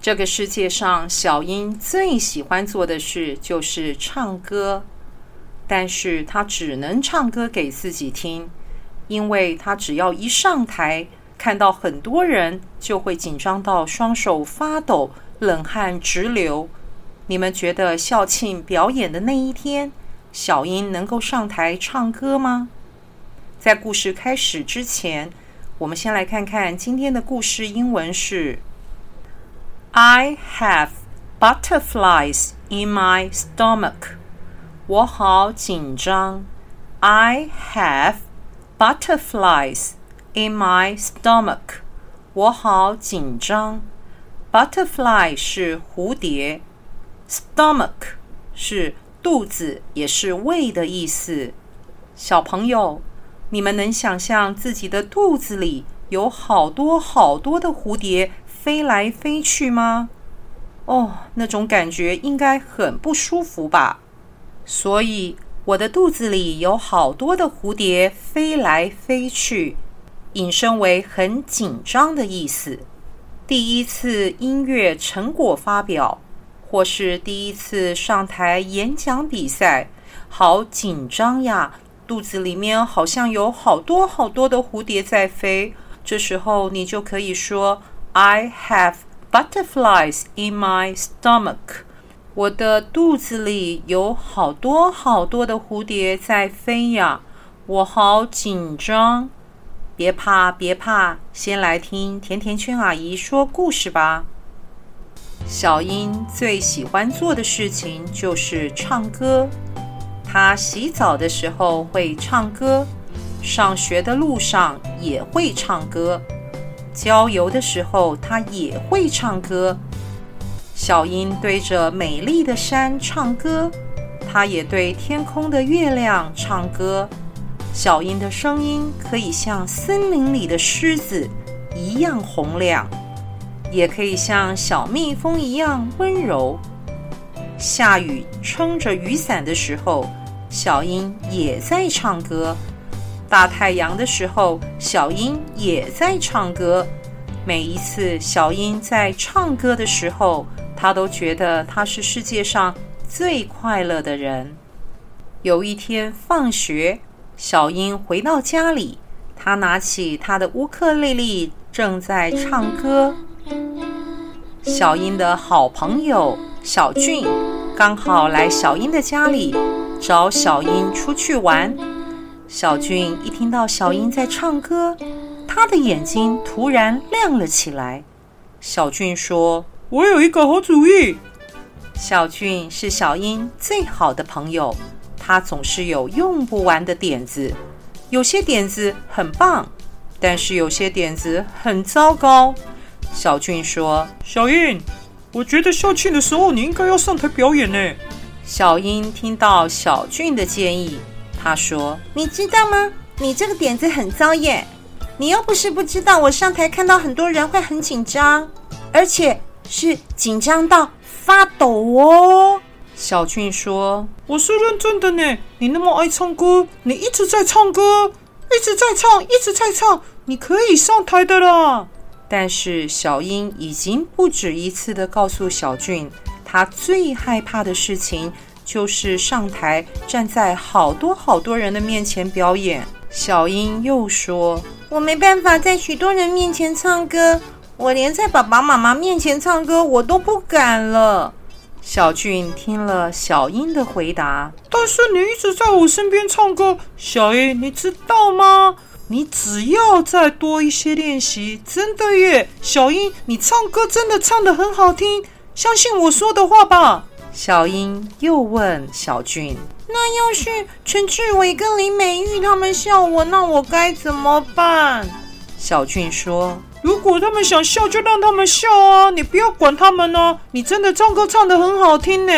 这个世界上，小英最喜欢做的事就是唱歌，但是她只能唱歌给自己听，因为她只要一上台，看到很多人，就会紧张到双手发抖，冷汗直流。你们觉得校庆表演的那一天，小英能够上台唱歌吗？在故事开始之前，我们先来看看今天的故事英文是 ：I have butterflies in my stomach。我好紧张。I have butterflies in my stomach。我好紧张。Butterfly 是蝴蝶，stomach 是肚子，也是胃的意思。小朋友。你们能想象自己的肚子里有好多好多的蝴蝶 飞来飞去吗？哦，那种感觉应该很不舒服吧。所以我的肚子里有好多的蝴蝶飞来飞去，引申为很紧张的意思。第一次音乐成果发表，或是第一次上台演讲比赛，好紧张呀！肚子里面好像有好多好多的蝴蝶在飞，这时候你就可以说：“I have butterflies in my stomach。”我的肚子里有好多好多的蝴蝶在飞呀，我好紧张。别怕，别怕，先来听甜甜圈阿姨说故事吧。小英最喜欢做的事情就是唱歌。她洗澡的时候会唱歌，上学的路上也会唱歌，郊游的时候他也会唱歌。小鹰对着美丽的山唱歌，他也对天空的月亮唱歌。小鹰的声音可以像森林里的狮子一样洪亮，也可以像小蜜蜂一样温柔。下雨撑着雨伞的时候，小鹰也在唱歌。大太阳的时候，小英也在唱歌。每一次小英在唱歌的时候，她都觉得她是世界上最快乐的人。有一天放学，小英回到家里，她拿起她的乌克丽丽，正在唱歌。小英的好朋友小俊。刚好来小英的家里找小英出去玩。小俊一听到小英在唱歌，他的眼睛突然亮了起来。小俊说：“我有一个好主意。”小俊是小英最好的朋友，他总是有用不完的点子。有些点子很棒，但是有些点子很糟糕。小俊说：“小英。”我觉得校庆的时候，你应该要上台表演呢。小英听到小俊的建议，他说：“你知道吗？你这个点子很糟耶！你又不是不知道，我上台看到很多人会很紧张，而且是紧张到发抖哦。”小俊说：“我是认真的呢。你那么爱唱歌，你一直在唱歌，一直在唱，一直在唱，你可以上台的啦。”但是小英已经不止一次的告诉小俊，他最害怕的事情就是上台站在好多好多人的面前表演。小英又说：“我没办法在许多人面前唱歌，我连在爸爸妈妈面前唱歌我都不敢了。”小俊听了小英的回答，但是你一直在我身边唱歌，小英，你知道吗？你只要再多一些练习，真的耶，小英，你唱歌真的唱得很好听，相信我说的话吧。小英又问小俊：“那要是陈志伟跟林美玉他们笑我，那我该怎么办？”小俊说：“如果他们想笑，就让他们笑啊！你不要管他们呢。你真的唱歌唱得很好听呢。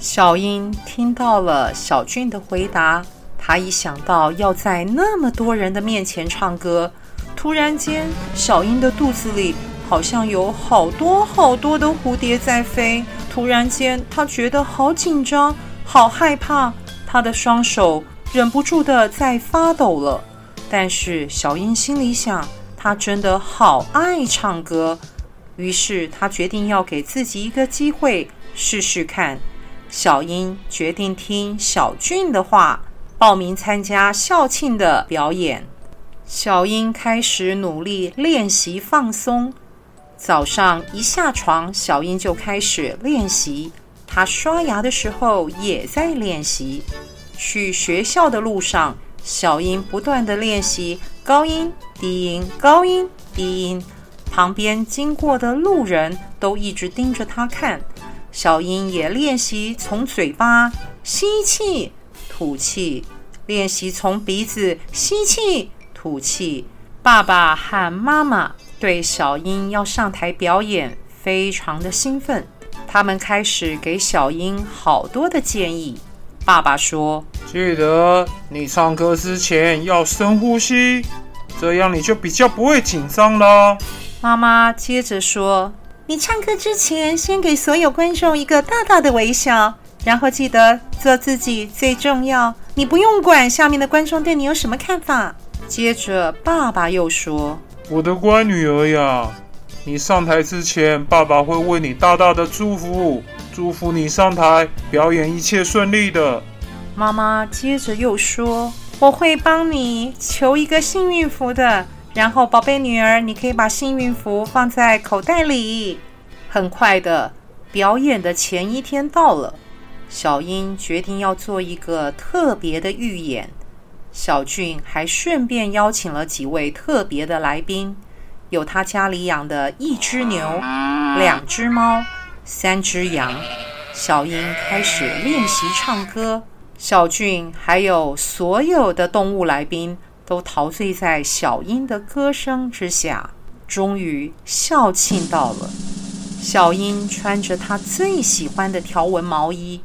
小英听到了小俊的回答，他一想到要在那么多人的面前唱歌，突然间，小英的肚子里好像有好多好多的蝴蝶在飞。突然间，他觉得好紧张，好害怕，他的双手忍不住的在发抖了。但是小英心里想，她真的好爱唱歌，于是她决定要给自己一个机会试试看。小英决定听小俊的话，报名参加校庆的表演。小英开始努力练习放松。早上一下床，小英就开始练习。她刷牙的时候也在练习。去学校的路上，小英不断地练习高音、低音、高音、低音。旁边经过的路人都一直盯着她看。小英也练习从嘴巴吸气、吐气，练习从鼻子吸气、吐气。爸爸和妈妈对小英要上台表演非常的兴奋，他们开始给小英好多的建议。爸爸说：“记得你唱歌之前要深呼吸，这样你就比较不会紧张了。”妈妈接着说：“你唱歌之前，先给所有观众一个大大的微笑，然后记得做自己最重要。你不用管下面的观众对你有什么看法。”接着，爸爸又说：“我的乖女儿呀，你上台之前，爸爸会为你大大的祝福。”祝福你上台表演一切顺利的。妈妈接着又说：“我会帮你求一个幸运符的，然后宝贝女儿，你可以把幸运符放在口袋里。”很快的，表演的前一天到了，小英决定要做一个特别的预演。小俊还顺便邀请了几位特别的来宾，有他家里养的一只牛、两只猫。三只羊，小英开始练习唱歌。小俊还有所有的动物来宾都陶醉在小英的歌声之下。终于，校庆到了。小英穿着她最喜欢的条纹毛衣，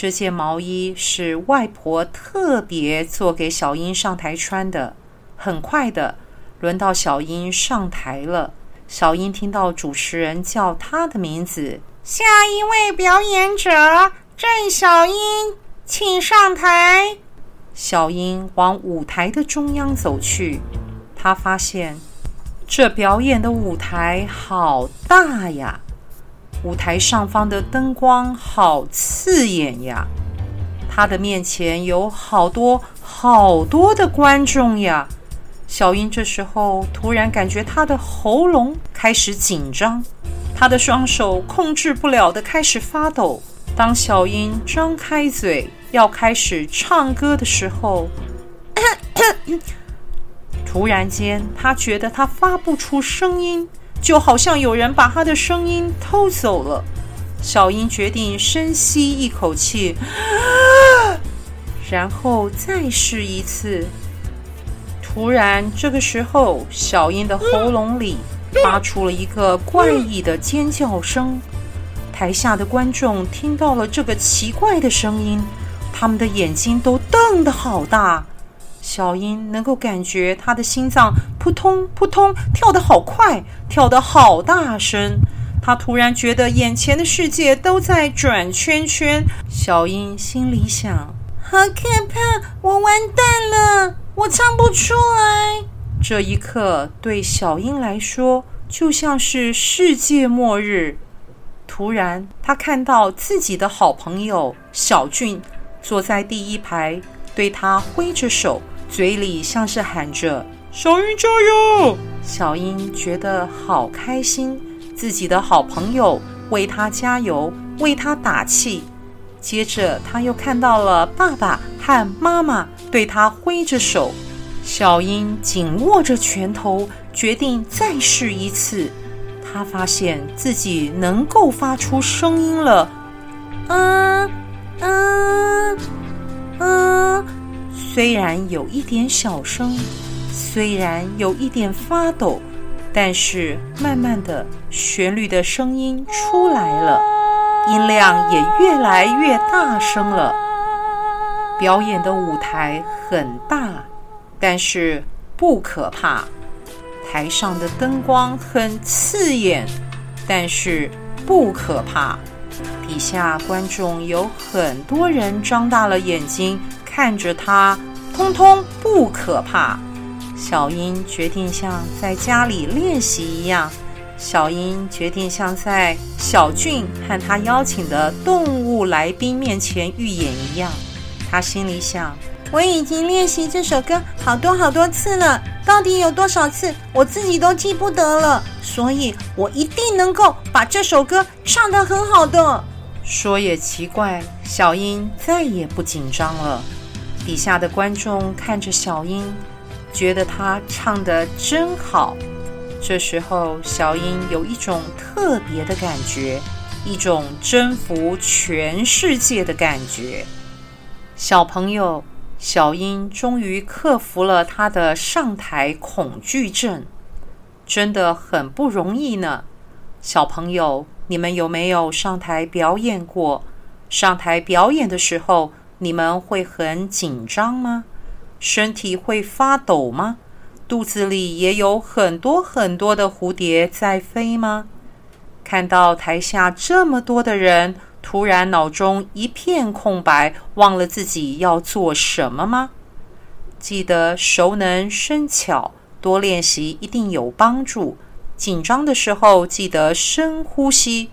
这件毛衣是外婆特别做给小英上台穿的。很快的，轮到小英上台了。小英听到主持人叫她的名字，下一位表演者郑小英，请上台。小英往舞台的中央走去，她发现这表演的舞台好大呀，舞台上方的灯光好刺眼呀，他的面前有好多好多的观众呀。小英这时候突然感觉他的喉咙开始紧张，他的双手控制不了的开始发抖。当小英张开嘴要开始唱歌的时候，突然间她觉得她发不出声音，就好像有人把他的声音偷走了。小英决定深吸一口气，然后再试一次。突然，这个时候，小英的喉咙里发出了一个怪异的尖叫声。台下的观众听到了这个奇怪的声音，他们的眼睛都瞪得好大。小英能够感觉她的心脏扑通扑通跳得好快，跳得好大声。她突然觉得眼前的世界都在转圈圈。小英心里想：好可怕，我完蛋了。我唱不出来。这一刻对小英来说就像是世界末日。突然，她看到自己的好朋友小俊坐在第一排，对她挥着手，嘴里像是喊着“小英加油”。小英觉得好开心，自己的好朋友为她加油，为她打气。接着，她又看到了爸爸和妈妈。对他挥着手，小英紧握着拳头，决定再试一次。他发现自己能够发出声音了，嗯嗯嗯，虽然有一点小声，虽然有一点发抖，但是慢慢的，旋律的声音出来了，音量也越来越大声了。表演的舞台很大，但是不可怕。台上的灯光很刺眼，但是不可怕。底下观众有很多人张大了眼睛看着他，通通不可怕。小英决定像在家里练习一样，小英决定像在小俊和他邀请的动物来宾面前预演一样。他心里想：我已经练习这首歌好多好多次了，到底有多少次，我自己都记不得了。所以我一定能够把这首歌唱得很好的。说也奇怪，小英再也不紧张了。底下的观众看着小英。觉得她唱得真好，这时候小英有一种特别的感觉，一种征服全世界的感觉。小朋友，小英终于克服了她的上台恐惧症，真的很不容易呢。小朋友，你们有没有上台表演过？上台表演的时候，你们会很紧张吗？身体会发抖吗？肚子里也有很多很多的蝴蝶在飞吗？看到台下这么多的人，突然脑中一片空白，忘了自己要做什么吗？记得熟能生巧，多练习一定有帮助。紧张的时候记得深呼吸，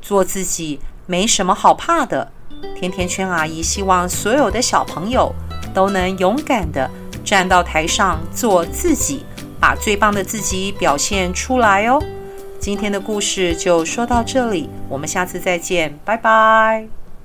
做自己，没什么好怕的。甜甜圈阿姨希望所有的小朋友。都能勇敢地站到台上做自己，把最棒的自己表现出来哦。今天的故事就说到这里，我们下次再见，拜拜。